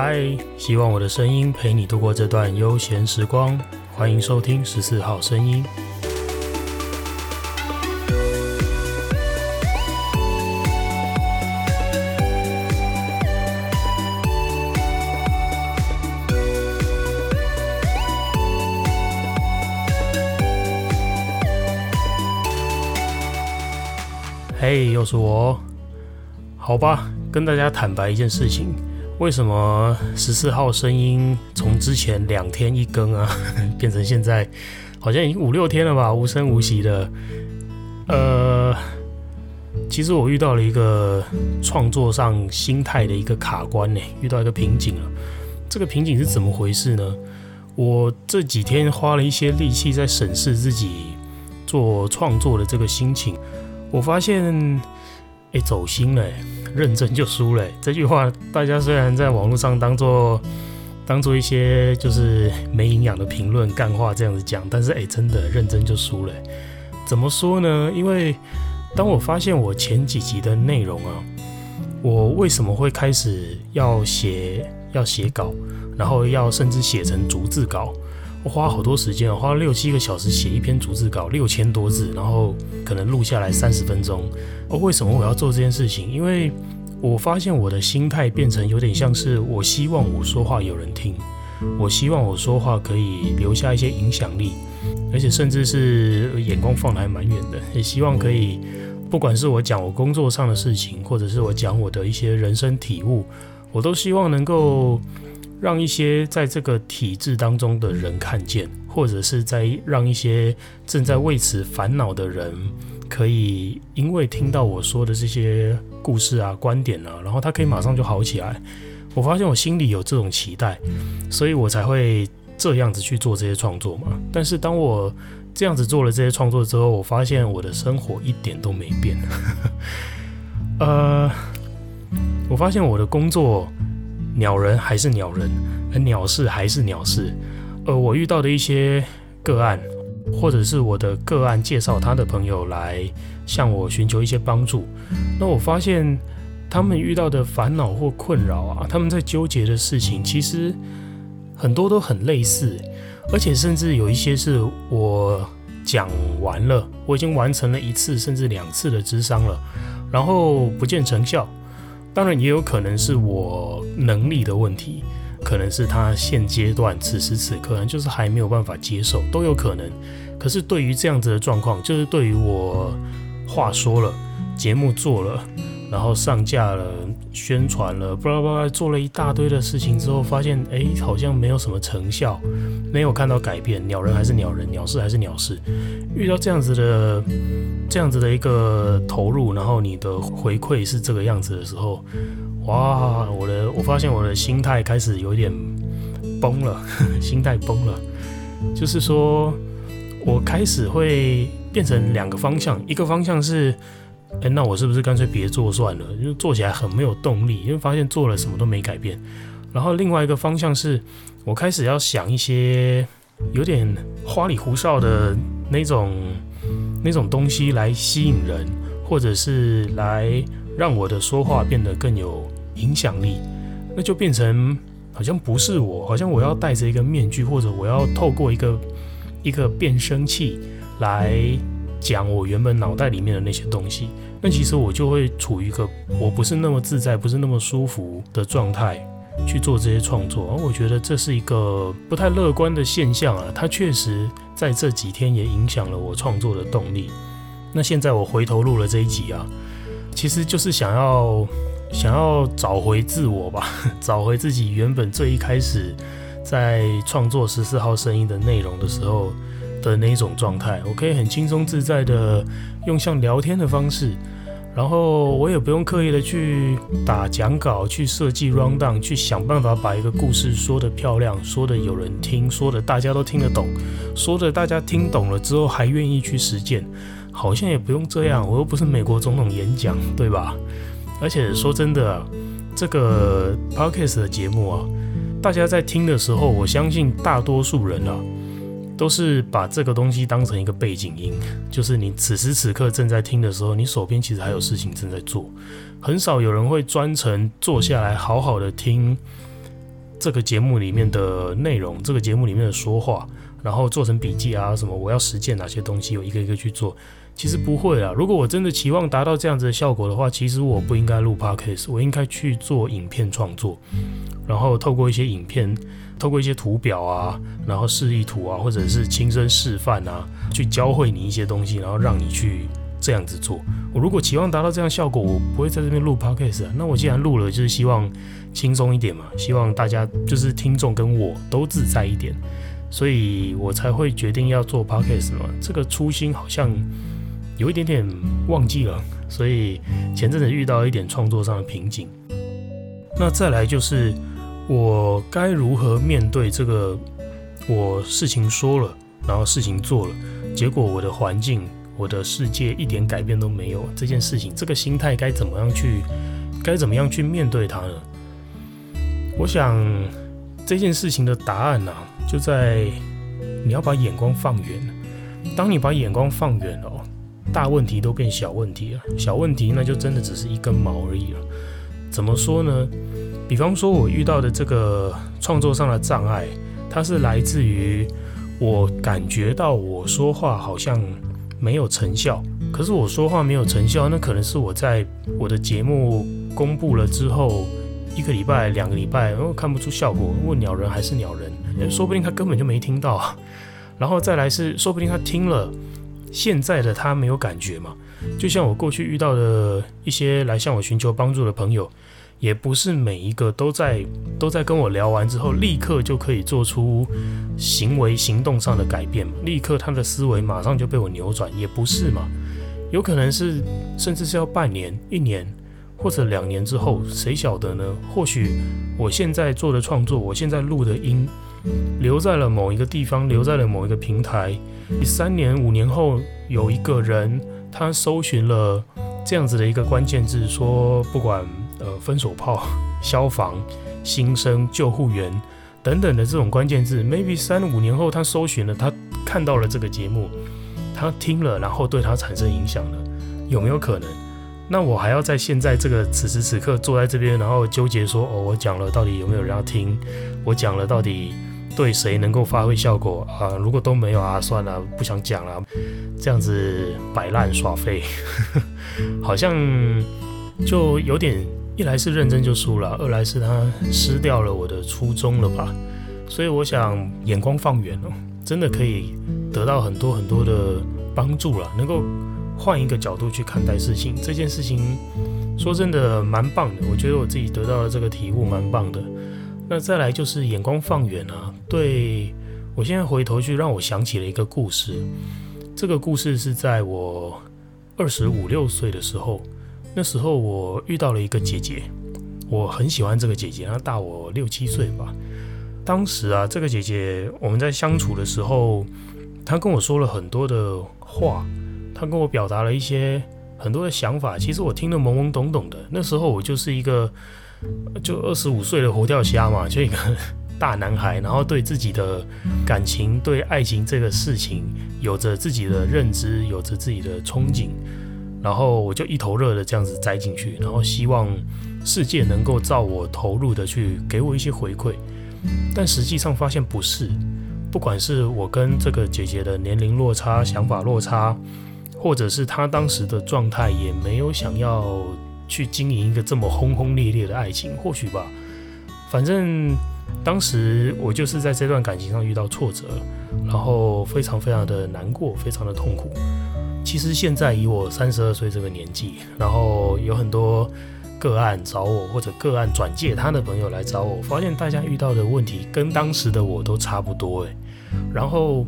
嗨，希望我的声音陪你度过这段悠闲时光。欢迎收听十四号声音。嘿，又是我。好吧，跟大家坦白一件事情。为什么十四号声音从之前两天一更啊，变成现在好像已经五六天了吧，无声无息的？呃，其实我遇到了一个创作上心态的一个卡关呢，遇到一个瓶颈了。这个瓶颈是怎么回事呢？我这几天花了一些力气在审视自己做创作的这个心情，我发现，哎，走心了。认真就输了，这句话大家虽然在网络上当做当做一些就是没营养的评论、干话这样子讲，但是哎，真的认真就输了。怎么说呢？因为当我发现我前几集的内容啊，我为什么会开始要写要写稿，然后要甚至写成逐字稿？我花好多时间，花了六七个小时写一篇逐字稿，六千多字，然后可能录下来三十分钟。哦，为什么我要做这件事情？因为我发现我的心态变成有点像是，我希望我说话有人听，我希望我说话可以留下一些影响力，而且甚至是眼光放得还蛮远的，也希望可以，不管是我讲我工作上的事情，或者是我讲我的一些人生体悟，我都希望能够。让一些在这个体制当中的人看见，或者是在让一些正在为此烦恼的人，可以因为听到我说的这些故事啊、观点啊，然后他可以马上就好起来。我发现我心里有这种期待，所以我才会这样子去做这些创作嘛。但是当我这样子做了这些创作之后，我发现我的生活一点都没变。呃，我发现我的工作。鸟人还是鸟人，而鸟事还是鸟事。而我遇到的一些个案，或者是我的个案介绍他的朋友来向我寻求一些帮助，那我发现他们遇到的烦恼或困扰啊，他们在纠结的事情，其实很多都很类似，而且甚至有一些是我讲完了，我已经完成了一次甚至两次的咨商了，然后不见成效。当然也有可能是我能力的问题，可能是他现阶段此时此刻就是还没有办法接受，都有可能。可是对于这样子的状况，就是对于我话说了，节目做了。然后上架了，宣传了，巴拉巴拉，做了一大堆的事情之后，发现哎，好像没有什么成效，没有看到改变。鸟人还是鸟人，鸟事还是鸟事。遇到这样子的，这样子的一个投入，然后你的回馈是这个样子的时候，哇，我的，我发现我的心态开始有点崩了，心态崩了。就是说，我开始会变成两个方向，一个方向是。哎，那我是不是干脆别做算了？因为做起来很没有动力，因为发现做了什么都没改变。然后另外一个方向是，我开始要想一些有点花里胡哨的那种那种东西来吸引人，或者是来让我的说话变得更有影响力。那就变成好像不是我，好像我要戴着一个面具，或者我要透过一个一个变声器来。讲我原本脑袋里面的那些东西，那其实我就会处于一个我不是那么自在、不是那么舒服的状态去做这些创作，而我觉得这是一个不太乐观的现象啊。它确实在这几天也影响了我创作的动力。那现在我回头录了这一集啊，其实就是想要想要找回自我吧，找回自己原本最一开始在创作十四号声音的内容的时候。的那一种状态，我可以很轻松自在的用像聊天的方式，然后我也不用刻意的去打讲稿，去设计 rundown，去想办法把一个故事说得漂亮，说得有人听，说得大家都听得懂，说得大家听懂了之后还愿意去实践，好像也不用这样，我又不是美国总统演讲，对吧？而且说真的，这个 podcast 的节目啊，大家在听的时候，我相信大多数人啊。都是把这个东西当成一个背景音，就是你此时此刻正在听的时候，你手边其实还有事情正在做。很少有人会专程坐下来好好的听这个节目里面的内容，这个节目里面的说话，然后做成笔记啊什么，我要实践哪些东西，我一个一个去做。其实不会啊，如果我真的期望达到这样子的效果的话，其实我不应该录 Podcast，我应该去做影片创作，然后透过一些影片，透过一些图表啊，然后示意图啊，或者是亲身示范啊，去教会你一些东西，然后让你去这样子做。我如果期望达到这样效果，我不会在这边录 Podcast 啊。那我既然录了，就是希望轻松一点嘛，希望大家就是听众跟我都自在一点，所以我才会决定要做 Podcast 嘛。这个初心好像有一点点忘记了，所以前阵子遇到一点创作上的瓶颈。那再来就是。我该如何面对这个？我事情说了，然后事情做了，结果我的环境、我的世界一点改变都没有。这件事情，这个心态该怎么样去？该怎么样去面对它呢？我想这件事情的答案呢、就在你要把眼光放远。当你把眼光放远了，大问题都变小问题了，小问题那就真的只是一根毛而已了。怎么说呢？比方说，我遇到的这个创作上的障碍，它是来自于我感觉到我说话好像没有成效。可是我说话没有成效，那可能是我在我的节目公布了之后一个礼拜、两个礼拜，然后看不出效果。问鸟人还是鸟人，说不定他根本就没听到。然后再来是，说不定他听了，现在的他没有感觉嘛。就像我过去遇到的一些来向我寻求帮助的朋友。也不是每一个都在都在跟我聊完之后，立刻就可以做出行为行动上的改变，立刻他的思维马上就被我扭转，也不是嘛？有可能是甚至是要半年、一年或者两年之后，谁晓得呢？或许我现在做的创作，我现在录的音，留在了某一个地方，留在了某一个平台，三年、五年后，有一个人他搜寻了这样子的一个关键字，说不管。呃，分手炮、消防、新生、救护员等等的这种关键字，maybe 三五年后他搜寻了，他看到了这个节目，他听了，然后对他产生影响了，有没有可能？那我还要在现在这个此时此刻坐在这边，然后纠结说，哦，我讲了到底有没有人要听？我讲了到底对谁能够发挥效果啊？如果都没有啊，算了，不想讲了，这样子摆烂耍废，好像就有点。一来是认真就输了，二来是他失掉了我的初衷了吧。所以我想眼光放远哦，真的可以得到很多很多的帮助了，能够换一个角度去看待事情。这件事情说真的蛮棒的，我觉得我自己得到了这个体悟蛮棒的。那再来就是眼光放远啊，对，我现在回头去让我想起了一个故事，这个故事是在我二十五六岁的时候。那时候我遇到了一个姐姐，我很喜欢这个姐姐，她大我六七岁吧。当时啊，这个姐姐我们在相处的时候，她跟我说了很多的话，她跟我表达了一些很多的想法。其实我听得懵懵懂懂的。那时候我就是一个就二十五岁的活跳虾嘛，就一个大男孩，然后对自己的感情、对爱情这个事情有着自己的认知，有着自己的憧憬。然后我就一头热的这样子栽进去，然后希望世界能够照我投入的去给我一些回馈，但实际上发现不是。不管是我跟这个姐姐的年龄落差、想法落差，或者是她当时的状态，也没有想要去经营一个这么轰轰烈烈的爱情，或许吧。反正当时我就是在这段感情上遇到挫折，然后非常非常的难过，非常的痛苦。其实现在以我三十二岁这个年纪，然后有很多个案找我，或者个案转介他的朋友来找我，发现大家遇到的问题跟当时的我都差不多诶。然后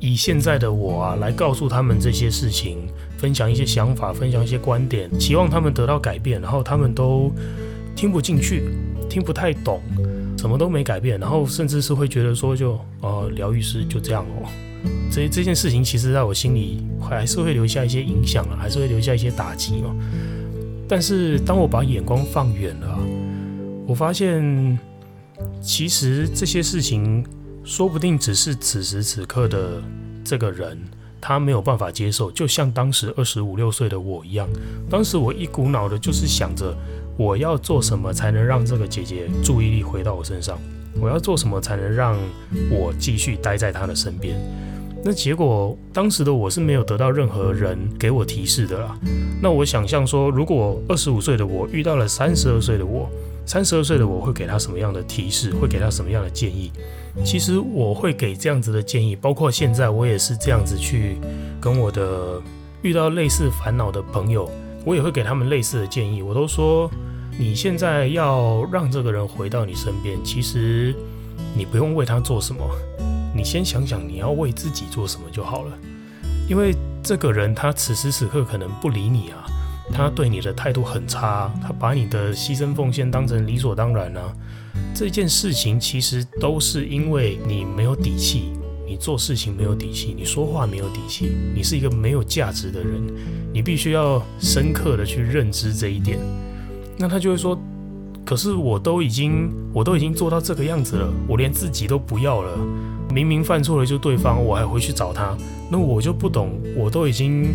以现在的我啊，来告诉他们这些事情，分享一些想法，分享一些观点，期望他们得到改变，然后他们都听不进去，听不太懂，什么都没改变，然后甚至是会觉得说就，就呃，疗愈师就这样哦。这这件事情其实在我心里还是会留下一些影响啊，还是会留下一些打击嘛。但是当我把眼光放远了，我发现其实这些事情说不定只是此时此刻的这个人他没有办法接受，就像当时二十五六岁的我一样。当时我一股脑的就是想着我要做什么才能让这个姐姐注意力回到我身上。我要做什么才能让我继续待在她的身边？那结果当时的我是没有得到任何人给我提示的啦。那我想象说，如果二十五岁的我遇到了三十二岁的我，三十二岁的我会给他什么样的提示？会给他什么样的建议？其实我会给这样子的建议，包括现在我也是这样子去跟我的遇到类似烦恼的朋友，我也会给他们类似的建议。我都说，你现在要让这个人回到你身边，其实你不用为他做什么。你先想想你要为自己做什么就好了，因为这个人他此时此刻可能不理你啊，他对你的态度很差，他把你的牺牲奉献当成理所当然啊。这件事情其实都是因为你没有底气，你做事情没有底气，你说话没有底气，你是一个没有价值的人，你必须要深刻的去认知这一点。那他就会说，可是我都已经我都已经做到这个样子了，我连自己都不要了。明明犯错了就对方，我还回去找他，那我就不懂，我都已经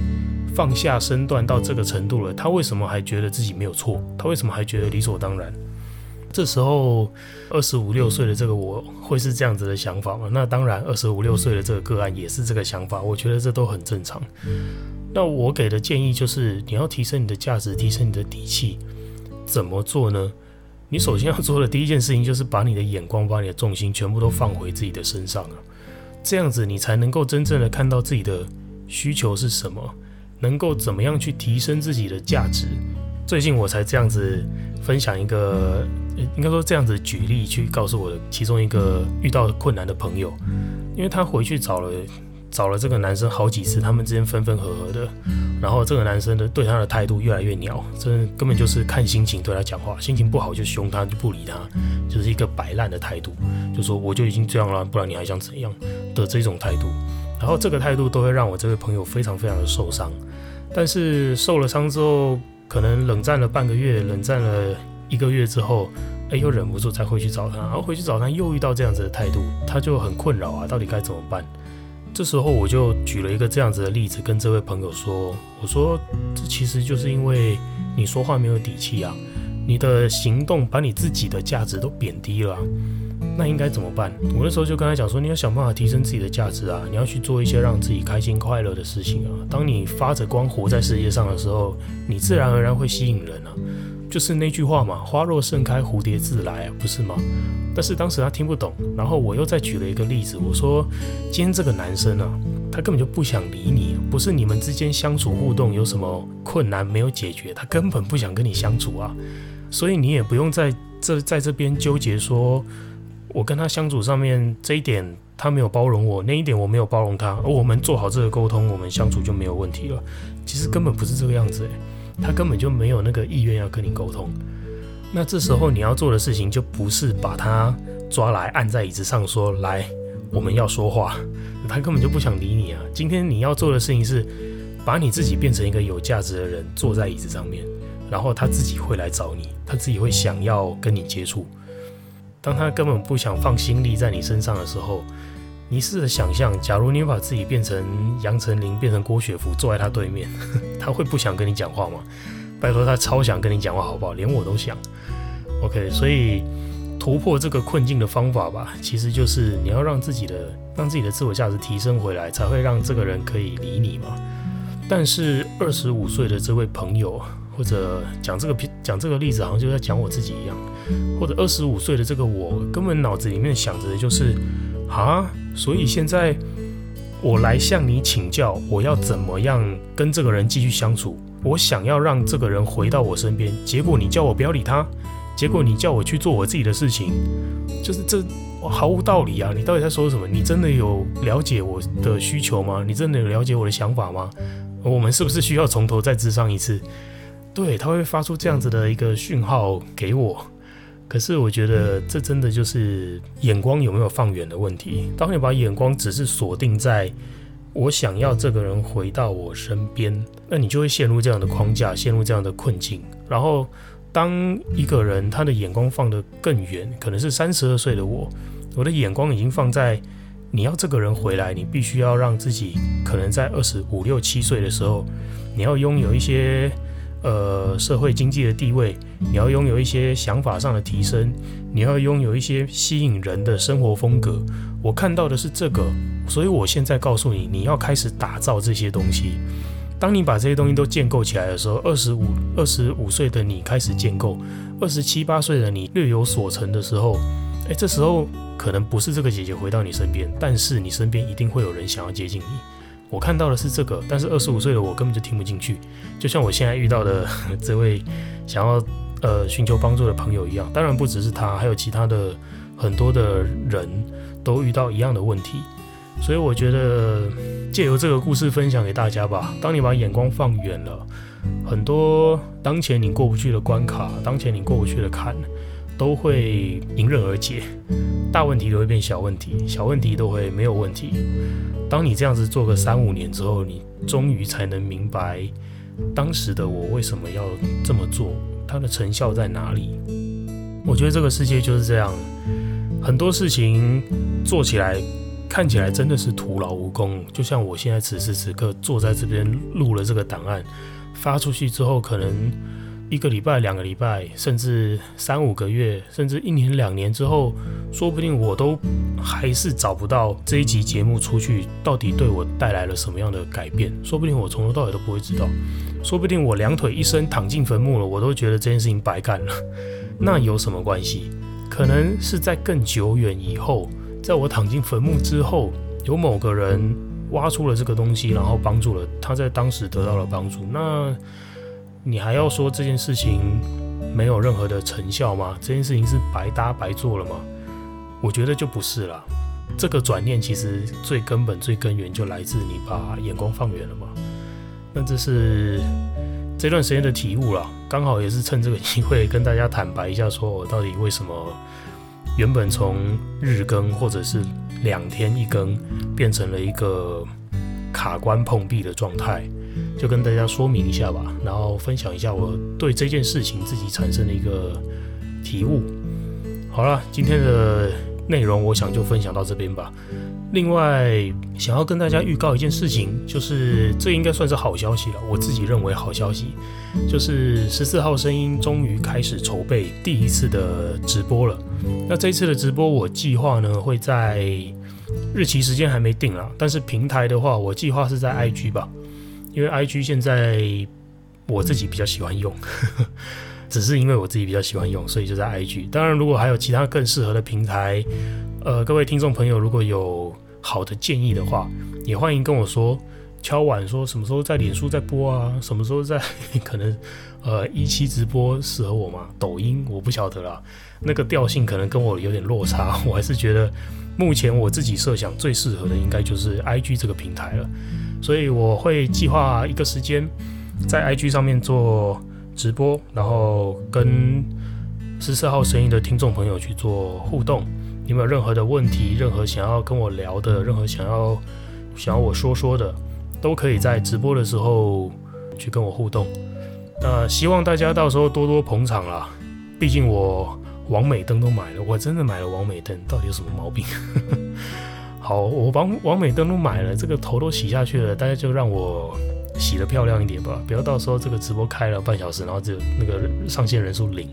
放下身段到这个程度了，他为什么还觉得自己没有错？他为什么还觉得理所当然？这时候二十五六岁的这个我会是这样子的想法吗？那当然，二十五六岁的这个个案也是这个想法，我觉得这都很正常。那我给的建议就是，你要提升你的价值，提升你的底气，怎么做呢？你首先要做的第一件事情，就是把你的眼光、把你的重心全部都放回自己的身上了。这样子，你才能够真正的看到自己的需求是什么，能够怎么样去提升自己的价值。最近我才这样子分享一个，应该说这样子举例去告诉我的其中一个遇到困难的朋友，因为他回去找了。找了这个男生好几次，他们之间分分合合的，然后这个男生的对他的态度越来越鸟，这根本就是看心情对他讲话，心情不好就凶他，就不理他，就是一个摆烂的态度，就说我就已经这样了，不然你还想怎样的这种态度，然后这个态度都会让我这位朋友非常非常的受伤，但是受了伤之后，可能冷战了半个月，冷战了一个月之后，哎，又忍不住再回去找他，然后回去找他又遇到这样子的态度，他就很困扰啊，到底该怎么办？这时候我就举了一个这样子的例子，跟这位朋友说：“我说这其实就是因为你说话没有底气啊，你的行动把你自己的价值都贬低了，那应该怎么办？”我那时候就跟他讲说：“你要想办法提升自己的价值啊，你要去做一些让自己开心快乐的事情啊。当你发着光活在世界上的时候，你自然而然会吸引人啊。”就是那句话嘛，花若盛开，蝴蝶自来，不是吗？但是当时他听不懂，然后我又再举了一个例子，我说今天这个男生啊，他根本就不想理你，不是你们之间相处互动有什么困难没有解决，他根本不想跟你相处啊，所以你也不用在这在这边纠结说，我跟他相处上面这一点他没有包容我，那一点我没有包容他，而我们做好这个沟通，我们相处就没有问题了。其实根本不是这个样子欸。他根本就没有那个意愿要跟你沟通，那这时候你要做的事情就不是把他抓来按在椅子上说，来，我们要说话，他根本就不想理你啊。今天你要做的事情是把你自己变成一个有价值的人，坐在椅子上面，然后他自己会来找你，他自己会想要跟你接触。当他根本不想放心力在你身上的时候。你试着想象，假如你把自己变成杨丞琳，变成郭雪芙，坐在他对面，他会不想跟你讲话吗？拜托，他超想跟你讲话，好不好？连我都想。OK，所以突破这个困境的方法吧，其实就是你要让自己的让自己的自我价值提升回来，才会让这个人可以理你嘛。但是二十五岁的这位朋友，或者讲这个讲这个例子，好像就在讲我自己一样，或者二十五岁的这个我，根本脑子里面想着的就是。啊，所以现在我来向你请教，我要怎么样跟这个人继续相处？我想要让这个人回到我身边，结果你叫我不要理他，结果你叫我去做我自己的事情，就是这毫无道理啊！你到底在说什么？你真的有了解我的需求吗？你真的有了解我的想法吗？我们是不是需要从头再智商一次？对，他会发出这样子的一个讯号给我。可是我觉得这真的就是眼光有没有放远的问题。当你把眼光只是锁定在我想要这个人回到我身边，那你就会陷入这样的框架，陷入这样的困境。然后，当一个人他的眼光放得更远，可能是三十二岁的我，我的眼光已经放在你要这个人回来，你必须要让自己可能在二十五六七岁的时候，你要拥有一些呃社会经济的地位，你要拥有一些想法上的提升，你要拥有一些吸引人的生活风格。我看到的是这个，所以我现在告诉你，你要开始打造这些东西。当你把这些东西都建构起来的时候，二十五、二十五岁的你开始建构，二十七八岁的你略有所成的时候，诶，这时候可能不是这个姐姐回到你身边，但是你身边一定会有人想要接近你。我看到的是这个，但是二十五岁的我根本就听不进去，就像我现在遇到的 这位想要呃寻求帮助的朋友一样。当然不只是他，还有其他的很多的人都遇到一样的问题。所以我觉得借由这个故事分享给大家吧。当你把眼光放远了，很多当前你过不去的关卡，当前你过不去的坎，都会迎刃而解。大问题都会变小问题，小问题都会没有问题。当你这样子做个三五年之后，你终于才能明白当时的我为什么要这么做，它的成效在哪里。我觉得这个世界就是这样，很多事情做起来。看起来真的是徒劳无功，就像我现在此时此刻坐在这边录了这个档案，发出去之后，可能一个礼拜、两个礼拜，甚至三五个月，甚至一年、两年之后，说不定我都还是找不到这一集节目出去到底对我带来了什么样的改变。说不定我从头到尾都不会知道，说不定我两腿一伸躺进坟墓了，我都觉得这件事情白干了。那有什么关系？可能是在更久远以后。在我躺进坟墓之后，有某个人挖出了这个东西，然后帮助了他，在当时得到了帮助。那你还要说这件事情没有任何的成效吗？这件事情是白搭白做了吗？我觉得就不是啦。这个转念其实最根本、最根源就来自你把眼光放远了嘛。那这是这段时间的体悟啦，刚好也是趁这个机会跟大家坦白一下，说我到底为什么。原本从日更或者是两天一更，变成了一个卡关碰壁的状态，就跟大家说明一下吧，然后分享一下我对这件事情自己产生的一个体悟。好了，今天的内容我想就分享到这边吧。另外，想要跟大家预告一件事情，就是这应该算是好消息了。我自己认为好消息，就是十四号声音终于开始筹备第一次的直播了。那这一次的直播，我计划呢会在日期时间还没定啊，但是平台的话，我计划是在 IG 吧，因为 IG 现在我自己比较喜欢用，只是因为我自己比较喜欢用，所以就在 IG。当然，如果还有其他更适合的平台。呃，各位听众朋友，如果有好的建议的话，也欢迎跟我说，敲碗说什么时候在脸书在播啊，什么时候在 可能呃一期直播适合我吗？抖音我不晓得啦，那个调性可能跟我有点落差，我还是觉得目前我自己设想最适合的应该就是 IG 这个平台了，所以我会计划一个时间在 IG 上面做直播，然后跟十四号声音的听众朋友去做互动。你们有任何的问题，任何想要跟我聊的，任何想要想要我说说的，都可以在直播的时候去跟我互动。那希望大家到时候多多捧场啦。毕竟我王美灯都买了，我真的买了王美灯，到底有什么毛病？好，我网网美灯都买了，这个头都洗下去了，大家就让我洗得漂亮一点吧，不要到时候这个直播开了半小时，然后只有那个上线人数零，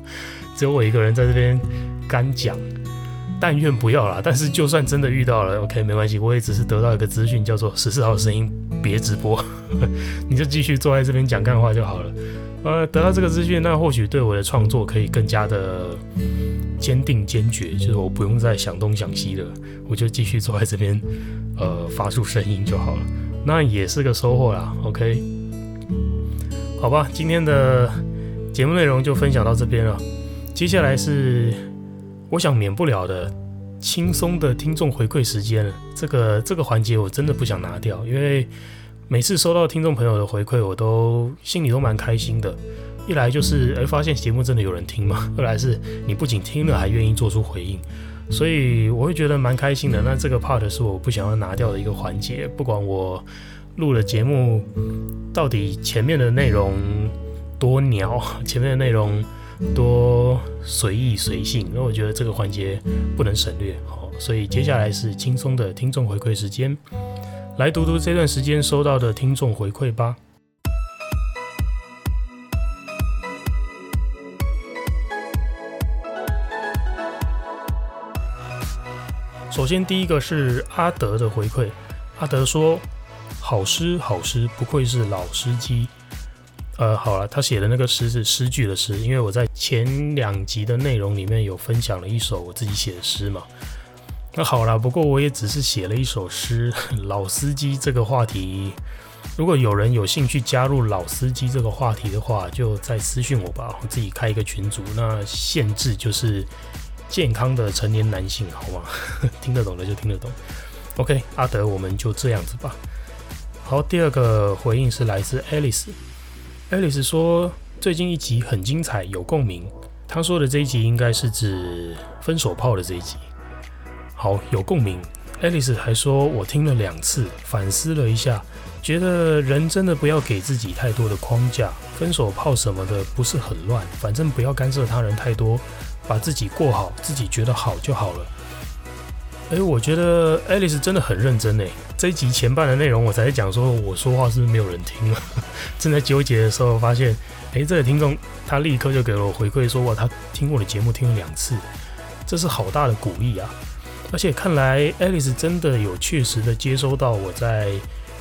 只有我一个人在这边干讲。但愿不要啦，但是就算真的遇到了，OK，没关系，我也只是得到一个资讯，叫做十四号声音别直播，你就继续坐在这边讲干话就好了。呃，得到这个资讯，那或许对我的创作可以更加的坚定坚决，就是我不用再想东想西了，我就继续坐在这边，呃，发出声音就好了，那也是个收获啦，OK。好吧，今天的节目内容就分享到这边了，接下来是。我想免不了的轻松的听众回馈时间了，这个这个环节我真的不想拿掉，因为每次收到听众朋友的回馈，我都心里都蛮开心的。一来就是哎，发现节目真的有人听吗；二来是你不仅听了，还愿意做出回应，所以我会觉得蛮开心的。那这个 part 是我不想要拿掉的一个环节，不管我录了节目到底前面的内容多鸟，前面的内容。多随意随性，那我觉得这个环节不能省略。好，所以接下来是轻松的听众回馈时间，来读读这段时间收到的听众回馈吧。首先第一个是阿德的回馈，阿德说：“好诗好诗，不愧是老司机。”呃，好了，他写的那个诗是诗句的诗，因为我在前两集的内容里面有分享了一首我自己写的诗嘛。那好了，不过我也只是写了一首诗。老司机这个话题，如果有人有兴趣加入老司机这个话题的话，就再私信我吧，我自己开一个群组。那限制就是健康的成年男性，好吗？听得懂的就听得懂。OK，阿德，我们就这样子吧。好，第二个回应是来自 Alice。Alice 说：“最近一集很精彩，有共鸣。”他说的这一集应该是指分手炮的这一集。好，有共鸣。Alice 还说：“我听了两次，反思了一下，觉得人真的不要给自己太多的框架。分手炮什么的不是很乱，反正不要干涉他人太多，把自己过好，自己觉得好就好了。”诶，我觉得 Alice 真的很认真诶。这一集前半的内容，我才讲说，我说话是不是没有人听了？正在纠结的时候，发现，诶，这个听众他立刻就给了我回馈，说哇，他听我的节目听了两次，这是好大的鼓励啊！而且看来 Alice 真的有确实的接收到我在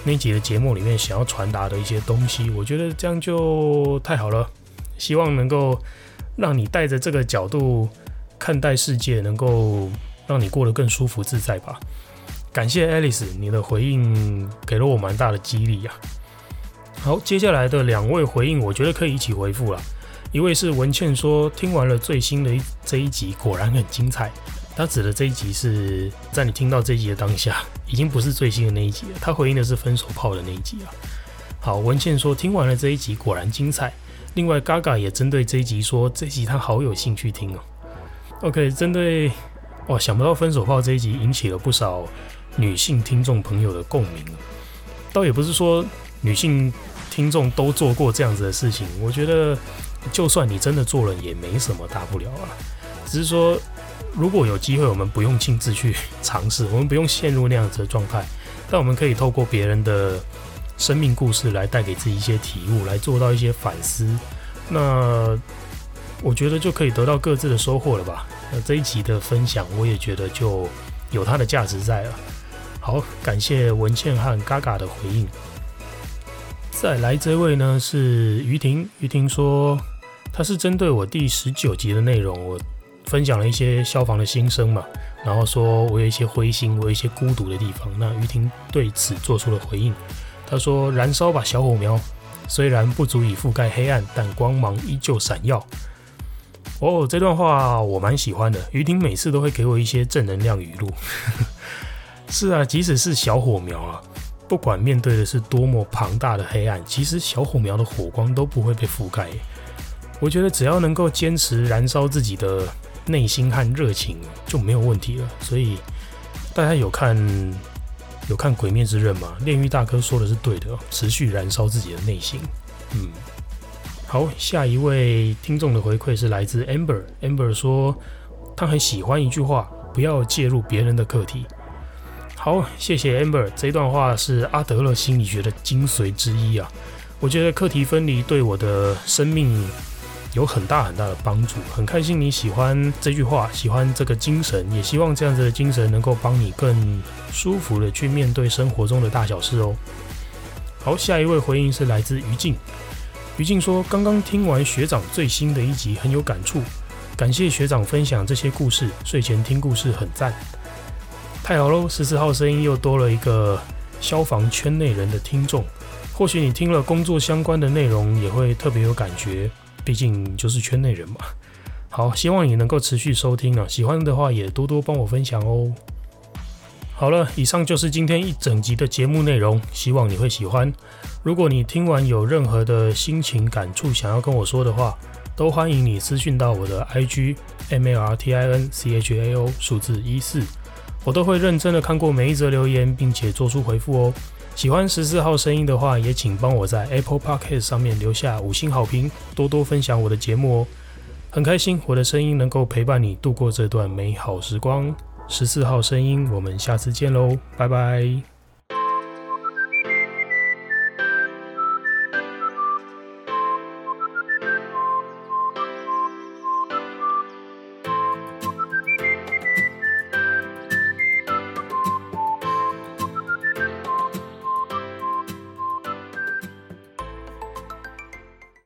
那集的节目里面想要传达的一些东西，我觉得这样就太好了。希望能够让你带着这个角度看待世界，能够。让你过得更舒服自在吧。感谢 Alice，你的回应给了我蛮大的激励啊。好，接下来的两位回应，我觉得可以一起回复了。一位是文倩说，听完了最新的一这一集，果然很精彩。他指的这一集是在你听到这一集的当下，已经不是最新的那一集了。他回应的是分手炮的那一集啊。好，文倩说听完了这一集，果然精彩。另外，Gaga 也针对这一集说，这集他好有兴趣听哦。OK，针对。哇，想不到分手炮这一集引起了不少女性听众朋友的共鸣。倒也不是说女性听众都做过这样子的事情，我觉得就算你真的做了，也没什么大不了啊。只是说，如果有机会，我们不用亲自去尝试，我们不用陷入那样子的状态，但我们可以透过别人的生命故事来带给自己一些体悟，来做到一些反思。那我觉得就可以得到各自的收获了吧。那这一集的分享，我也觉得就有它的价值在了。好，感谢文倩和嘎嘎的回应。再来这位呢是于婷，于婷说她是针对我第十九集的内容，我分享了一些消防的心声嘛，然后说我有一些灰心，我有一些孤独的地方。那于婷对此做出了回应，他说：“燃烧吧，小火苗，虽然不足以覆盖黑暗，但光芒依旧闪耀。”哦，这段话我蛮喜欢的。于婷每次都会给我一些正能量语录。是啊，即使是小火苗啊，不管面对的是多么庞大的黑暗，其实小火苗的火光都不会被覆盖。我觉得只要能够坚持燃烧自己的内心和热情，就没有问题了。所以大家有看有看《鬼灭之刃》吗？炼狱大哥说的是对的，持续燃烧自己的内心。嗯。好，下一位听众的回馈是来自 Amber。Amber 说，他很喜欢一句话：不要介入别人的课题。好，谢谢 Amber。这段话是阿德勒心理学的精髓之一啊。我觉得课题分离对我的生命有很大很大的帮助。很开心你喜欢这句话，喜欢这个精神，也希望这样子的精神能够帮你更舒服的去面对生活中的大小事哦。好，下一位回应是来自于静。于静说：“刚刚听完学长最新的一集，很有感触，感谢学长分享这些故事。睡前听故事很赞，太好喽！十四号声音又多了一个消防圈内人的听众。或许你听了工作相关的内容，也会特别有感觉，毕竟就是圈内人嘛。好，希望你能够持续收听啊，喜欢的话也多多帮我分享哦。”好了，以上就是今天一整集的节目内容，希望你会喜欢。如果你听完有任何的心情感触想要跟我说的话，都欢迎你私讯到我的 IG M A R T I N C H A O 数字一四，我都会认真的看过每一则留言，并且做出回复哦。喜欢十四号声音的话，也请帮我在 Apple Podcast 上面留下五星好评，多多分享我的节目哦。很开心我的声音能够陪伴你度过这段美好时光。十四号声音，我们下次见喽，拜拜。